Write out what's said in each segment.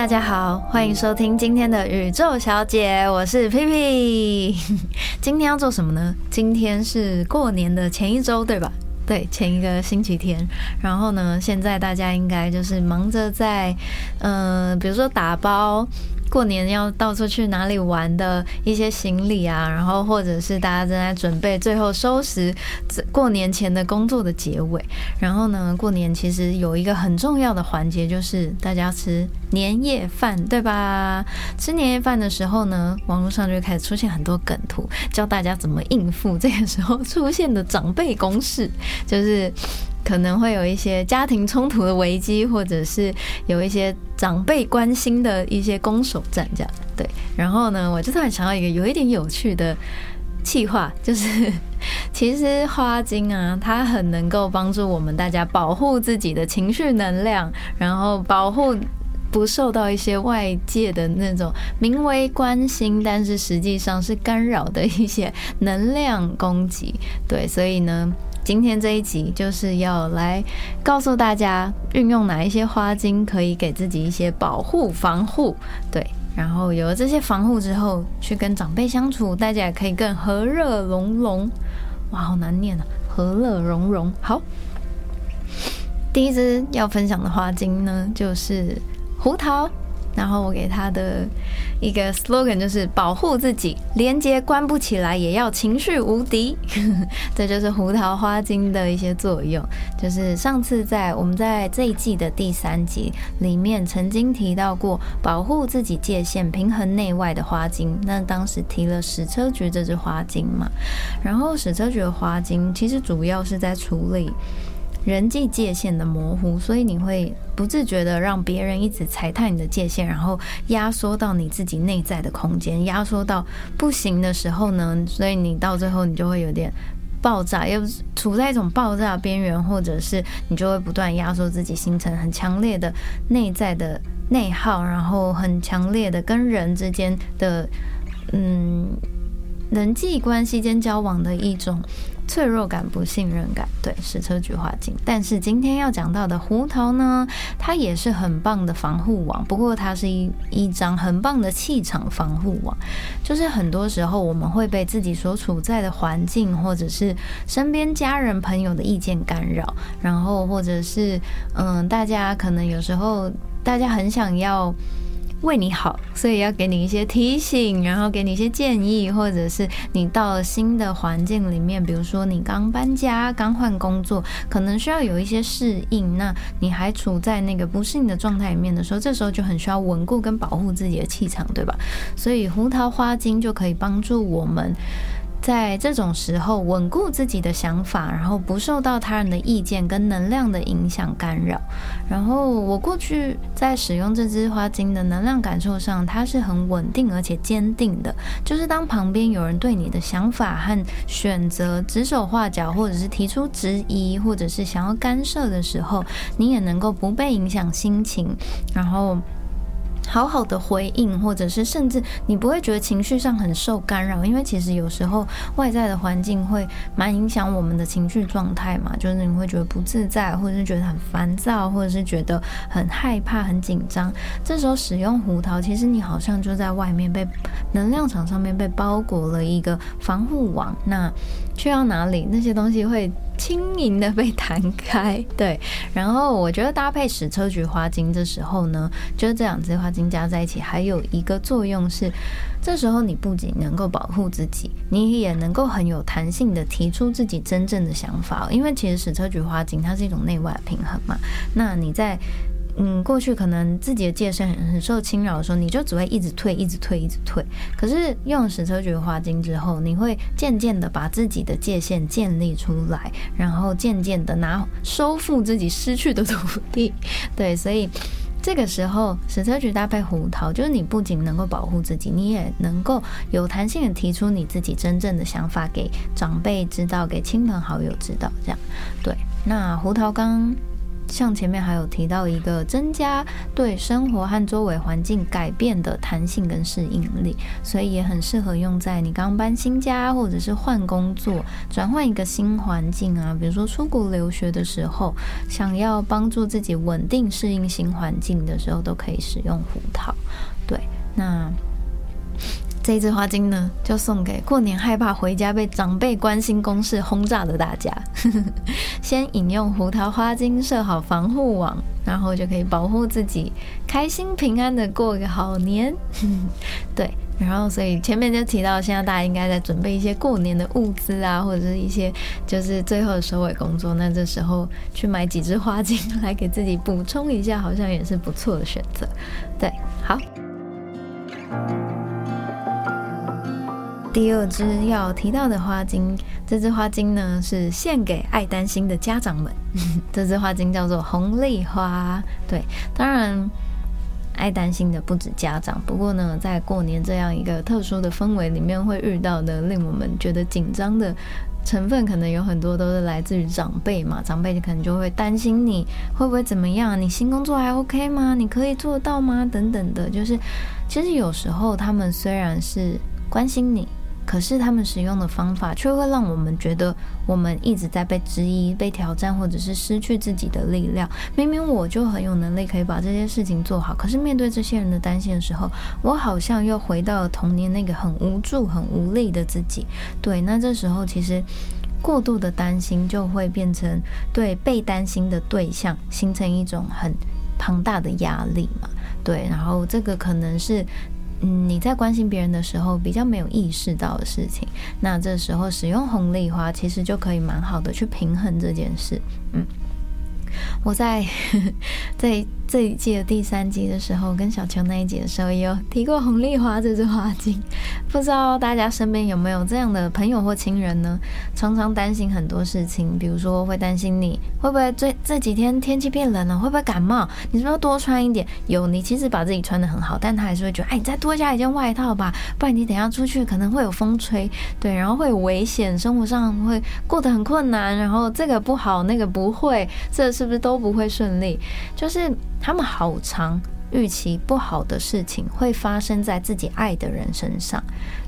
大家好，欢迎收听今天的宇宙小姐，我是皮皮。今天要做什么呢？今天是过年的前一周，对吧？对，前一个星期天。然后呢，现在大家应该就是忙着在，嗯，比如说打包。过年要到处去哪里玩的一些行李啊，然后或者是大家正在准备最后收拾过年前的工作的结尾。然后呢，过年其实有一个很重要的环节，就是大家吃年夜饭，对吧？吃年夜饭的时候呢，网络上就开始出现很多梗图，教大家怎么应付这个时候出现的长辈公式，就是。可能会有一些家庭冲突的危机，或者是有一些长辈关心的一些攻守战，这样对。然后呢，我就突然想到一个有一点有趣的气话，就是 其实花精啊，它很能够帮助我们大家保护自己的情绪能量，然后保护不受到一些外界的那种名为关心，但是实际上是干扰的一些能量攻击。对，所以呢。今天这一集就是要来告诉大家，运用哪一些花精可以给自己一些保护防护，对，然后有了这些防护之后，去跟长辈相处，大家也可以更和乐融融。哇，好难念啊，和乐融融。好，第一支要分享的花精呢，就是胡桃。然后我给他的一个 slogan 就是保护自己，连接关不起来也要情绪无敌，这就是胡桃花精的一些作用。就是上次在我们在这一季的第三集里面曾经提到过保护自己界限、平衡内外的花精，那当时提了矢车菊这支花精嘛，然后矢车菊的花精其实主要是在处理。人际界限的模糊，所以你会不自觉的让别人一直踩踏你的界限，然后压缩到你自己内在的空间，压缩到不行的时候呢，所以你到最后你就会有点爆炸，又处在一种爆炸边缘，或者是你就会不断压缩自己，形成很强烈的内在的内耗，然后很强烈的跟人之间的嗯人际关系间交往的一种。脆弱感、不信任感，对，矢车菊花精。但是今天要讲到的胡桃呢，它也是很棒的防护网。不过它是一一张很棒的气场防护网。就是很多时候我们会被自己所处在的环境，或者是身边家人朋友的意见干扰，然后或者是嗯，大家可能有时候大家很想要。为你好，所以要给你一些提醒，然后给你一些建议，或者是你到了新的环境里面，比如说你刚搬家、刚换工作，可能需要有一些适应。那你还处在那个不适应的状态里面的时候，这时候就很需要稳固跟保护自己的气场，对吧？所以胡桃花精就可以帮助我们。在这种时候，稳固自己的想法，然后不受到他人的意见跟能量的影响干扰。然后我过去在使用这支花精的能量感受上，它是很稳定而且坚定的。就是当旁边有人对你的想法和选择指手画脚，或者是提出质疑，或者是想要干涉的时候，你也能够不被影响心情，然后。好好的回应，或者是甚至你不会觉得情绪上很受干扰，因为其实有时候外在的环境会蛮影响我们的情绪状态嘛，就是你会觉得不自在，或者是觉得很烦躁，或者是觉得很害怕、很紧张。这时候使用胡桃，其实你好像就在外面被能量场上面被包裹了一个防护网。那去到哪里，那些东西会。轻盈的被弹开，对。然后我觉得搭配矢车菊花精的时候呢，就是这两支花精加在一起，还有一个作用是，这时候你不仅能够保护自己，你也能够很有弹性的提出自己真正的想法。因为其实矢车菊花精它是一种内外平衡嘛，那你在。嗯，过去可能自己的界限很很受侵扰的时候，你就只会一直退，一直退，一直退。可是用矢车菊花精之后，你会渐渐的把自己的界限建立出来，然后渐渐的拿收复自己失去的土地。对，所以这个时候矢车菊搭配胡桃，就是你不仅能够保护自己，你也能够有弹性的提出你自己真正的想法给长辈知道，给亲朋好友知道。这样，对。那胡桃刚。像前面还有提到一个增加对生活和周围环境改变的弹性跟适应力，所以也很适合用在你刚搬新家或者是换工作、转换一个新环境啊，比如说出国留学的时候，想要帮助自己稳定适应新环境的时候，都可以使用胡桃。对，那。这一支花精呢，就送给过年害怕回家被长辈关心公事轰炸的大家。先饮用胡桃花精，设好防护网，然后就可以保护自己，开心平安的过个好年。对，然后所以前面就提到，现在大家应该在准备一些过年的物资啊，或者是一些就是最后的收尾工作。那这时候去买几支花精来给自己补充一下，好像也是不错的选择。对，好。第二支要提到的花精，这支花精呢是献给爱担心的家长们。这支花精叫做红丽花。对，当然爱担心的不止家长，不过呢，在过年这样一个特殊的氛围里面，会遇到的令我们觉得紧张的成分，可能有很多都是来自于长辈嘛。长辈可能就会担心你会不会怎么样，你新工作还 OK 吗？你可以做到吗？等等的，就是其实有时候他们虽然是关心你。可是他们使用的方法却会让我们觉得我们一直在被质疑、被挑战，或者是失去自己的力量。明明我就很有能力可以把这些事情做好，可是面对这些人的担心的时候，我好像又回到了童年那个很无助、很无力的自己。对，那这时候其实过度的担心就会变成对被担心的对象形成一种很庞大的压力嘛？对，然后这个可能是。嗯，你在关心别人的时候比较没有意识到的事情，那这时候使用红丽花其实就可以蛮好的去平衡这件事。嗯，我在在。这一季的第三集的时候，跟小球那一集的时候，也有提过红丽花这支花精。不知道大家身边有没有这样的朋友或亲人呢？常常担心很多事情，比如说会担心你会不会这这几天天气变冷了，会不会感冒？你是不是要多穿一点？有，你其实把自己穿的很好，但他还是会觉得，哎，你再多加一件外套吧，不然你等下出去可能会有风吹，对，然后会有危险，生活上会过得很困难，然后这个不好，那个不会，这是不是都不会顺利？就是。他们好常预期不好的事情会发生在自己爱的人身上，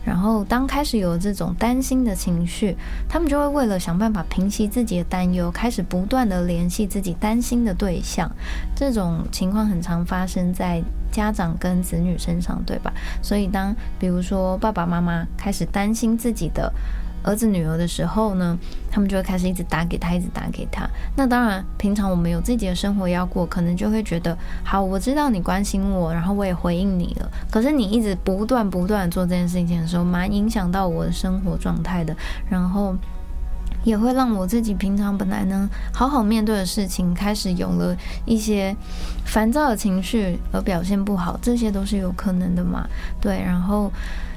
然后当开始有这种担心的情绪，他们就会为了想办法平息自己的担忧，开始不断的联系自己担心的对象。这种情况很常发生在家长跟子女身上，对吧？所以当比如说爸爸妈妈开始担心自己的。儿子女儿的时候呢，他们就会开始一直打给他，一直打给他。那当然，平常我们有自己的生活要过，可能就会觉得，好，我知道你关心我，然后我也回应你了。可是你一直不断不断做这件事情的时候，蛮影响到我的生活状态的。然后也会让我自己平常本来呢好好面对的事情，开始有了一些烦躁的情绪而表现不好，这些都是有可能的嘛？对，然后。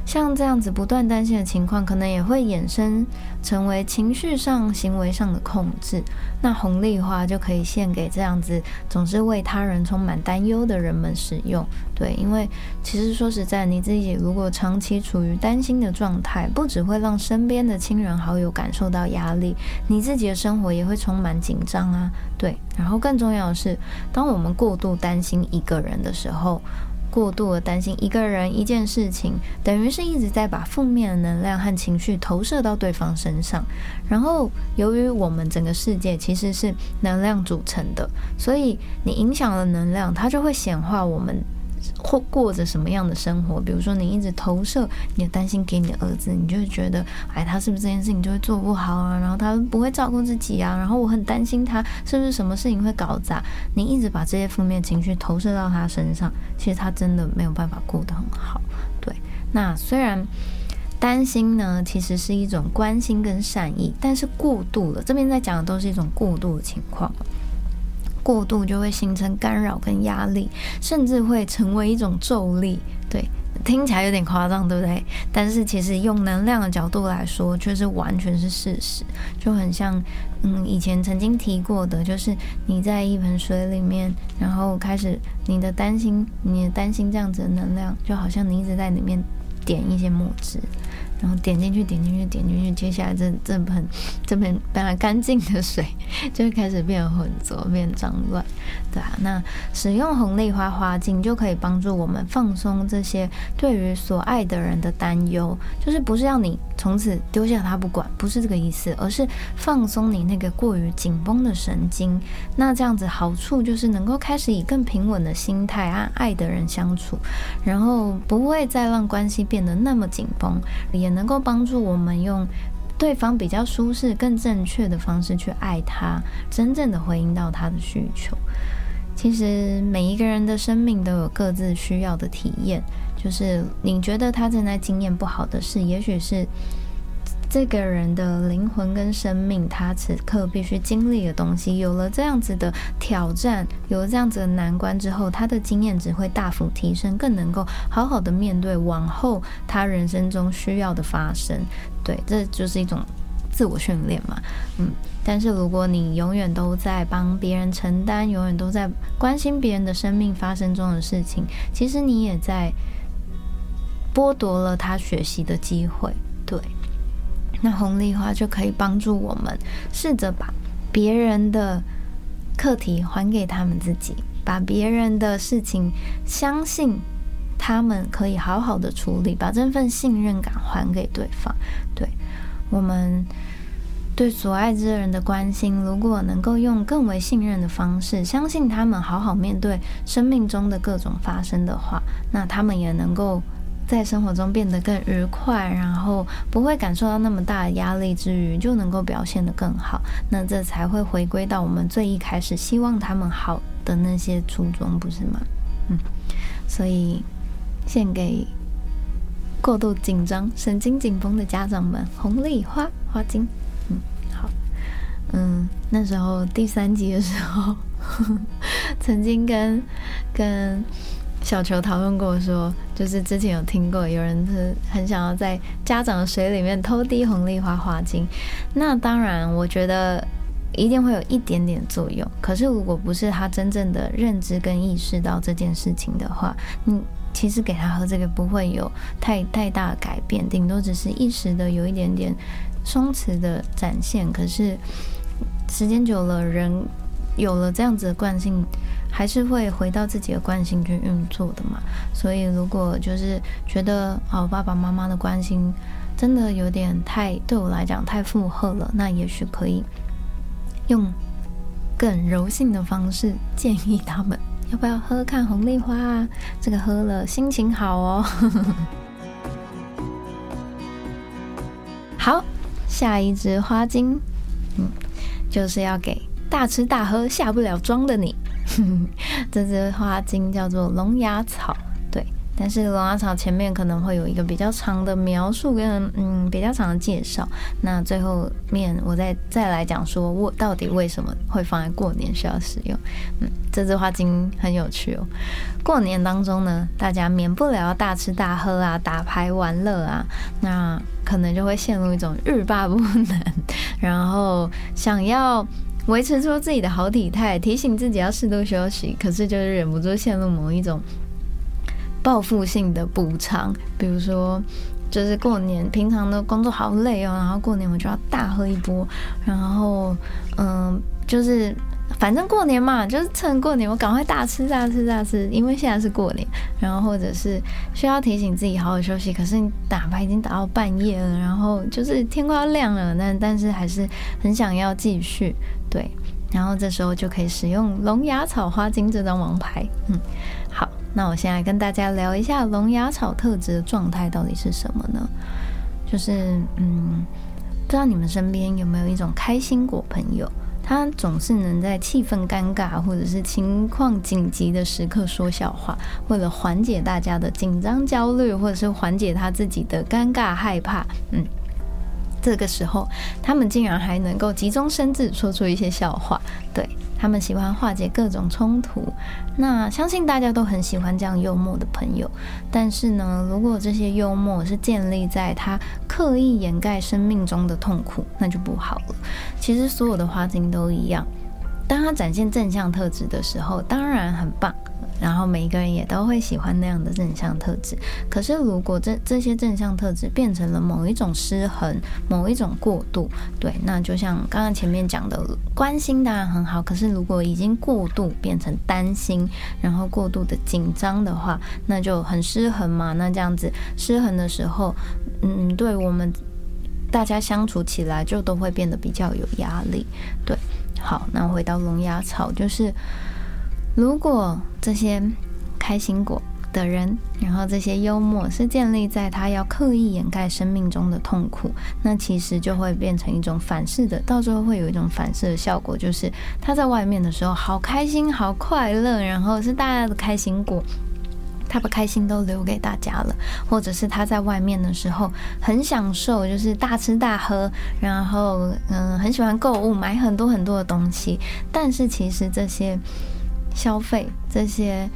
像这样子不断担心的情况，可能也会衍生成为情绪上、行为上的控制。那红丽花就可以献给这样子总是为他人充满担忧的人们使用。对，因为其实说实在，你自己如果长期处于担心的状态，不只会让身边的亲人好友感受到压力，你自己的生活也会充满紧张啊。对，然后更重要的是，当我们过度担心一个人的时候。过度的担心一个人一件事情，等于是一直在把负面的能量和情绪投射到对方身上。然后，由于我们整个世界其实是能量组成的，所以你影响了能量，它就会显化我们。或过着什么样的生活？比如说，你一直投射你的担心给你的儿子，你就会觉得，哎，他是不是这件事情就会做不好啊？然后他不会照顾自己啊？然后我很担心他是不是什么事情会搞砸？你一直把这些负面情绪投射到他身上，其实他真的没有办法过得很好。对，那虽然担心呢，其实是一种关心跟善意，但是过度了，这边在讲的都是一种过度的情况。过度就会形成干扰跟压力，甚至会成为一种咒力。对，听起来有点夸张，对不对？但是其实用能量的角度来说，却是完全是事实。就很像，嗯，以前曾经提过的，就是你在一盆水里面，然后开始你的担心，你的担心这样子的能量，就好像你一直在里面点一些墨汁。然后点进去，点进去，点进去，接下来这这盆这盆本来干净的水 就会开始变浑浊、变脏乱，对啊。那使用红丽花花镜就可以帮助我们放松这些对于所爱的人的担忧，就是不是要你从此丢下他不管，不是这个意思，而是放松你那个过于紧绷的神经。那这样子好处就是能够开始以更平稳的心态和爱的人相处，然后不会再让关系变得那么紧绷。也能够帮助我们用对方比较舒适、更正确的方式去爱他，真正的回应到他的需求。其实每一个人的生命都有各自需要的体验，就是你觉得他正在经验不好的事，也许是。这个人的灵魂跟生命，他此刻必须经历的东西，有了这样子的挑战，有了这样子的难关之后，他的经验值会大幅提升，更能够好好的面对往后他人生中需要的发生。对，这就是一种自我训练嘛。嗯，但是如果你永远都在帮别人承担，永远都在关心别人的生命发生中的事情，其实你也在剥夺了他学习的机会。对。那红丽花就可以帮助我们试着把别人的课题还给他们自己，把别人的事情相信他们可以好好的处理，把这份信任感还给对方。对我们对所爱之人的关心，如果能够用更为信任的方式，相信他们好好面对生命中的各种发生的话，那他们也能够。在生活中变得更愉快，然后不会感受到那么大的压力之余，就能够表现得更好。那这才会回归到我们最一开始希望他们好的那些初衷，不是吗？嗯，所以献给过度紧张、神经紧绷的家长们，红丽花花精。嗯，好。嗯，那时候第三集的时候，曾经跟跟。小球讨论过说，就是之前有听过有人是很想要在家长的水里面偷滴红丽花花精。那当然，我觉得一定会有一点点作用。可是，如果不是他真正的认知跟意识到这件事情的话，你其实给他喝这个不会有太太大的改变，顶多只是一时的有一点点松弛的展现。可是时间久了，人有了这样子的惯性。还是会回到自己的惯性去运作的嘛，所以如果就是觉得哦爸爸妈妈的关心真的有点太对我来讲太负荷了，那也许可以用更柔性的方式建议他们要不要喝看红丽花啊，这个喝了 心情好哦。好，下一支花精，嗯，就是要给大吃大喝下不了妆的你。这支花精叫做龙牙草，对，但是龙牙草前面可能会有一个比较长的描述跟嗯比较长的介绍，那最后面我再再来讲说我到底为什么会放在过年需要使用。嗯，这支花精很有趣哦。过年当中呢，大家免不了大吃大喝啊，打牌玩乐啊，那可能就会陷入一种欲罢不能，然后想要。维持出自己的好体态，提醒自己要适度休息，可是就是忍不住陷入某一种报复性的补偿，比如说，就是过年平常的工作好累哦，然后过年我就要大喝一波，然后嗯，就是。反正过年嘛，就是趁过年，我赶快大吃大吃大吃，因为现在是过年。然后或者是需要提醒自己好好休息，可是你打牌已经打到半夜了，然后就是天快要亮了，但但是还是很想要继续。对，然后这时候就可以使用龙牙草花精这张王牌。嗯，好，那我现在跟大家聊一下龙牙草特质的状态到底是什么呢？就是嗯，不知道你们身边有没有一种开心果朋友？他总是能在气氛尴尬或者是情况紧急的时刻说笑话，为了缓解大家的紧张焦虑，或者是缓解他自己的尴尬害怕，嗯，这个时候他们竟然还能够急中生智，说出一些笑话，对。他们喜欢化解各种冲突，那相信大家都很喜欢这样幽默的朋友。但是呢，如果这些幽默是建立在他刻意掩盖生命中的痛苦，那就不好了。其实所有的花精都一样，当他展现正向特质的时候，当然很棒，然后每一个人也都会喜欢那样的正向特质。可是如果这这些正向特质变成了某一种失衡，某一种过度，对，那就像刚刚前面讲的，关心当然很好，可是如果已经过度变成担心，然后过度的紧张的话，那就很失衡嘛。那这样子失衡的时候，嗯，对我们大家相处起来就都会变得比较有压力。对，好，那回到龙牙草，就是如果这些开心果。的人，然后这些幽默是建立在他要刻意掩盖生命中的痛苦，那其实就会变成一种反噬的，到最后会有一种反噬的效果，就是他在外面的时候好开心、好快乐，然后是大家的开心果，他把开心都留给大家了，或者是他在外面的时候很享受，就是大吃大喝，然后嗯很喜欢购物，买很多很多的东西，但是其实这些消费这些。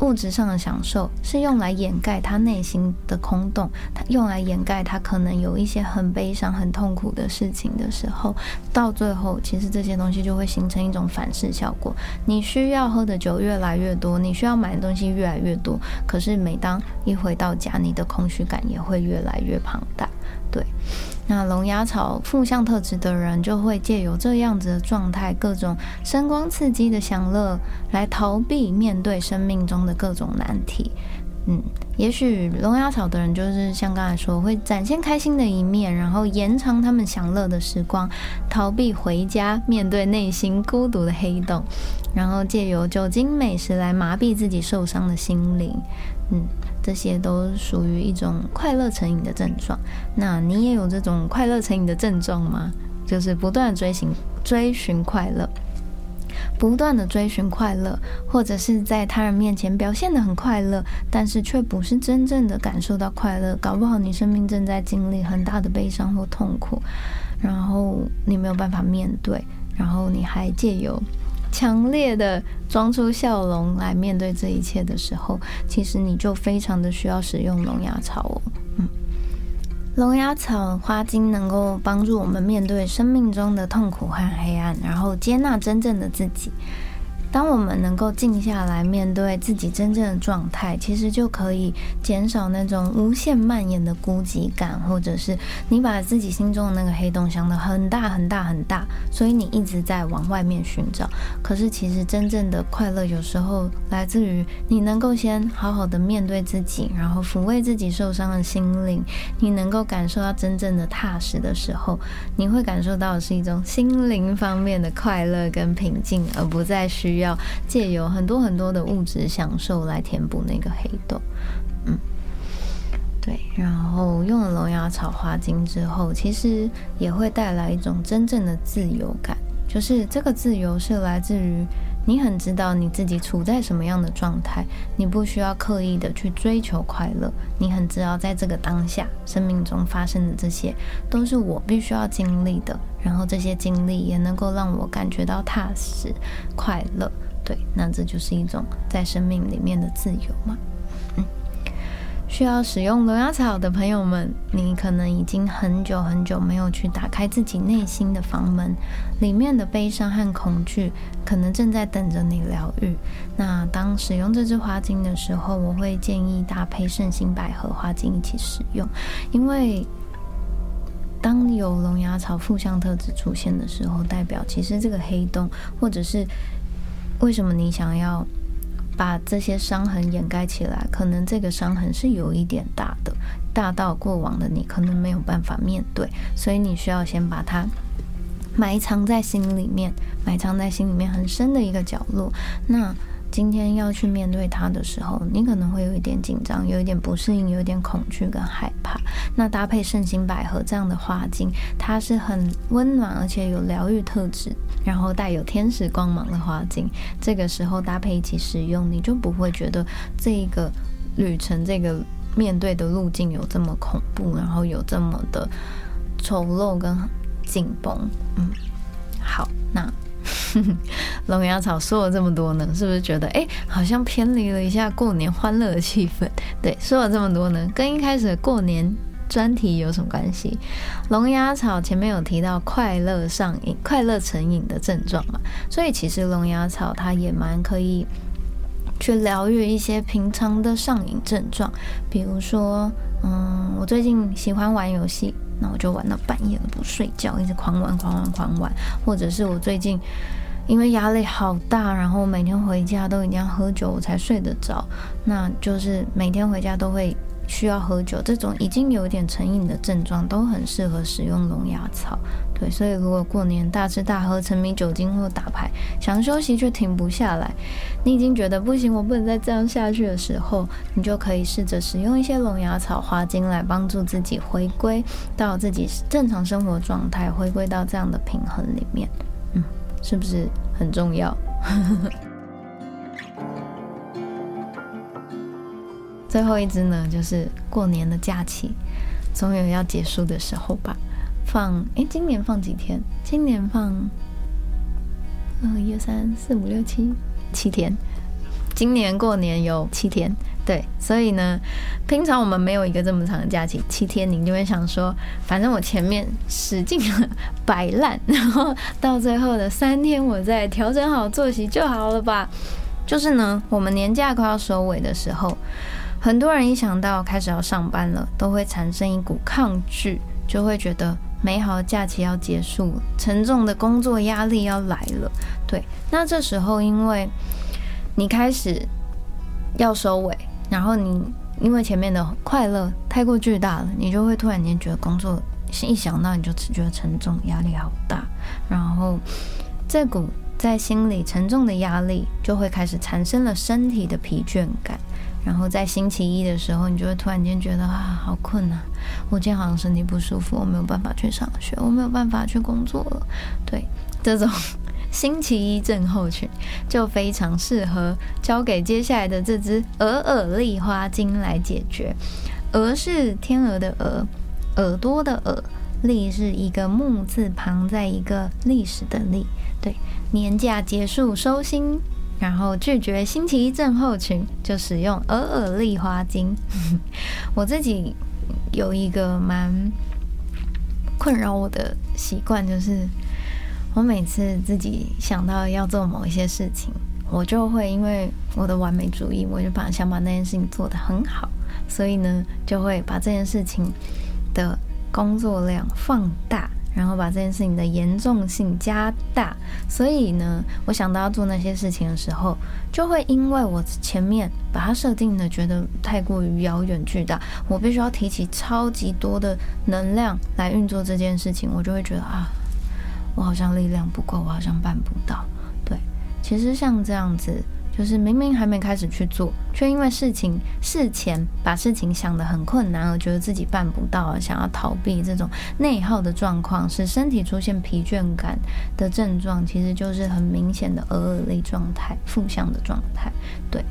物质上的享受是用来掩盖他内心的空洞，他用来掩盖他可能有一些很悲伤、很痛苦的事情的时候，到最后，其实这些东西就会形成一种反噬效果。你需要喝的酒越来越多，你需要买的东西越来越多，可是每当一回到家，你的空虚感也会越来越庞大。对。那龙牙草负向特质的人，就会借由这样子的状态，各种声光刺激的享乐，来逃避面对生命中的各种难题。嗯，也许龙牙草的人就是像刚才说，会展现开心的一面，然后延长他们享乐的时光，逃避回家面对内心孤独的黑洞，然后借由酒精美食来麻痹自己受伤的心灵。嗯。这些都属于一种快乐成瘾的症状。那你也有这种快乐成瘾的症状吗？就是不断追寻追寻快乐，不断的追寻快乐，或者是在他人面前表现的很快乐，但是却不是真正的感受到快乐。搞不好你生命正在经历很大的悲伤或痛苦，然后你没有办法面对，然后你还借由。强烈的装出笑容来面对这一切的时候，其实你就非常的需要使用龙牙草哦。嗯，龙牙草花精能够帮助我们面对生命中的痛苦和黑暗，然后接纳真正的自己。当我们能够静下来面对自己真正的状态，其实就可以减少那种无限蔓延的孤寂感，或者是你把自己心中的那个黑洞想得很大很大很大，所以你一直在往外面寻找。可是其实真正的快乐有时候来自于你能够先好好的面对自己，然后抚慰自己受伤的心灵。你能够感受到真正的踏实的时候，你会感受到的是一种心灵方面的快乐跟平静，而不再需。要借由很多很多的物质享受来填补那个黑洞，嗯，对。然后用了龙牙草花精之后，其实也会带来一种真正的自由感，就是这个自由是来自于你很知道你自己处在什么样的状态，你不需要刻意的去追求快乐，你很知道在这个当下生命中发生的这些都是我必须要经历的。然后这些经历也能够让我感觉到踏实、快乐，对，那这就是一种在生命里面的自由嘛。需要使用龙牙草的朋友们，你可能已经很久很久没有去打开自己内心的房门，里面的悲伤和恐惧可能正在等着你疗愈。那当使用这支花精的时候，我会建议搭配圣心百合花精一起使用，因为。当有龙牙草负向特质出现的时候，代表其实这个黑洞，或者是为什么你想要把这些伤痕掩盖起来，可能这个伤痕是有一点大的，大到过往的你可能没有办法面对，所以你需要先把它埋藏在心里面，埋藏在心里面很深的一个角落。那今天要去面对它的时候，你可能会有一点紧张，有一点不适应，有一点恐惧跟害怕。那搭配圣心百合这样的花精，它是很温暖而且有疗愈特质，然后带有天使光芒的花精。这个时候搭配一起使用，你就不会觉得这个旅程、这个面对的路径有这么恐怖，然后有这么的丑陋跟紧绷。嗯，好，那。龙牙草说了这么多呢，是不是觉得哎，好像偏离了一下过年欢乐的气氛？对，说了这么多呢，跟一开始过年专题有什么关系？龙牙草前面有提到快乐上瘾、快乐成瘾的症状嘛，所以其实龙牙草它也蛮可以去疗愈一些平常的上瘾症状，比如说，嗯，我最近喜欢玩游戏，那我就玩到半夜都不睡觉，一直狂玩狂玩狂玩，或者是我最近因为压力好大，然后每天回家都一定要喝酒我才睡得着，那就是每天回家都会。需要喝酒，这种已经有点成瘾的症状，都很适合使用龙牙草。对，所以如果过年大吃大喝、沉迷酒精或打牌，想休息却停不下来，你已经觉得不行，我不能再这样下去的时候，你就可以试着使用一些龙牙草花精来帮助自己回归到自己正常生活状态，回归到这样的平衡里面。嗯，是不是很重要？最后一支呢，就是过年的假期，总有要结束的时候吧。放哎，今年放几天？今年放，嗯，一二三四五六七七天。今年过年有七天，对。所以呢，平常我们没有一个这么长的假期，七天，你就会想说，反正我前面使劲 摆烂，然后到最后的三天，我再调整好作息就好了吧。就是呢，我们年假快要收尾的时候。很多人一想到开始要上班了，都会产生一股抗拒，就会觉得美好的假期要结束，沉重的工作压力要来了。对，那这时候因为你开始要收尾，然后你因为前面的快乐太过巨大了，你就会突然间觉得工作一想到你就只觉得沉重，压力好大，然后这股在心里沉重的压力就会开始产生了身体的疲倦感。然后在星期一的时候，你就会突然间觉得啊，好困啊！我今天好像身体不舒服，我没有办法去上学，我没有办法去工作了。对，这种星期一症候群就非常适合交给接下来的这只鹅耳丽花精来解决。鹅是天鹅的鹅，耳朵的耳，丽是一个木字旁，在一个历史的历。对，年假结束收心。然后拒绝星期一症候群，就使用鹅尔丽花精。我自己有一个蛮困扰我的习惯，就是我每次自己想到要做某一些事情，我就会因为我的完美主义，我就把想把那件事情做得很好，所以呢，就会把这件事情的工作量放大。然后把这件事情的严重性加大，所以呢，我想到要做那些事情的时候，就会因为我前面把它设定的觉得太过于遥远巨大，我必须要提起超级多的能量来运作这件事情，我就会觉得啊，我好像力量不够，我好像办不到。对，其实像这样子。就是明明还没开始去做，却因为事情事前把事情想得很困难，而觉得自己办不到，想要逃避这种内耗的状况，使身体出现疲倦感的症状，其实就是很明显的额尔类状态，负向的状态。对，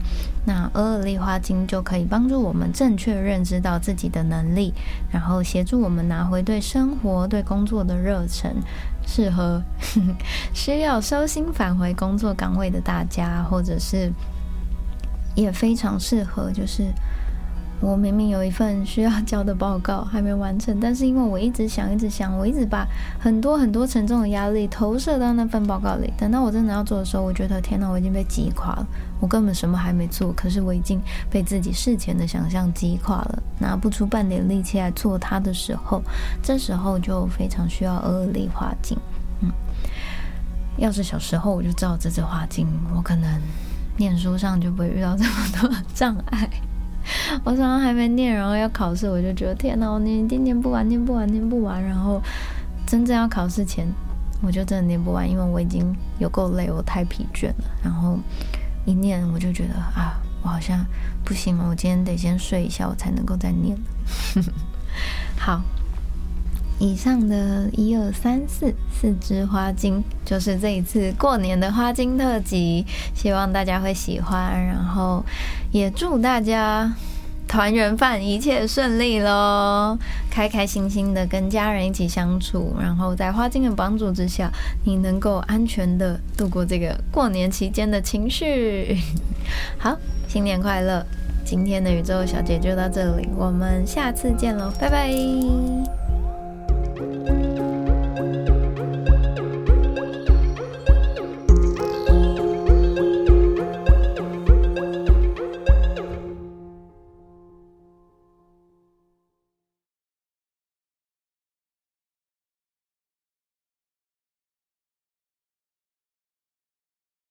那额尔丽花精就可以帮助我们正确认知到自己的能力，然后协助我们拿回对生活、对工作的热忱。适合 需要收心返回工作岗位的大家，或者是也非常适合，就是我明明有一份需要交的报告还没完成，但是因为我一直想，一直想，我一直把很多很多沉重的压力投射到那份报告里。等到我真的要做的时候，我觉得天哪，我已经被击垮了。我根本什么还没做，可是我已经被自己事前的想象击垮了，拿不出半点力气来做它的时候，这时候就非常需要额力化境。嗯，要是小时候我就知道这支花精，我可能念书上就不会遇到这么多 障碍。我早上还没念，然后要考试，我就觉得天哪，我念念念不完，念不完，念不完。然后真正要考试前，我就真的念不完，因为我已经有够累，我太疲倦了。然后。一念我就觉得啊，我好像不行了，我今天得先睡一下，我才能够再念。好，以上的一二三四四支花精就是这一次过年的花精特辑，希望大家会喜欢，然后也祝大家。团圆饭一切顺利喽，开开心心的跟家人一起相处，然后在花精的帮助之下，你能够安全的度过这个过年期间的情绪。好，新年快乐！今天的宇宙小姐就到这里，我们下次见喽，拜拜。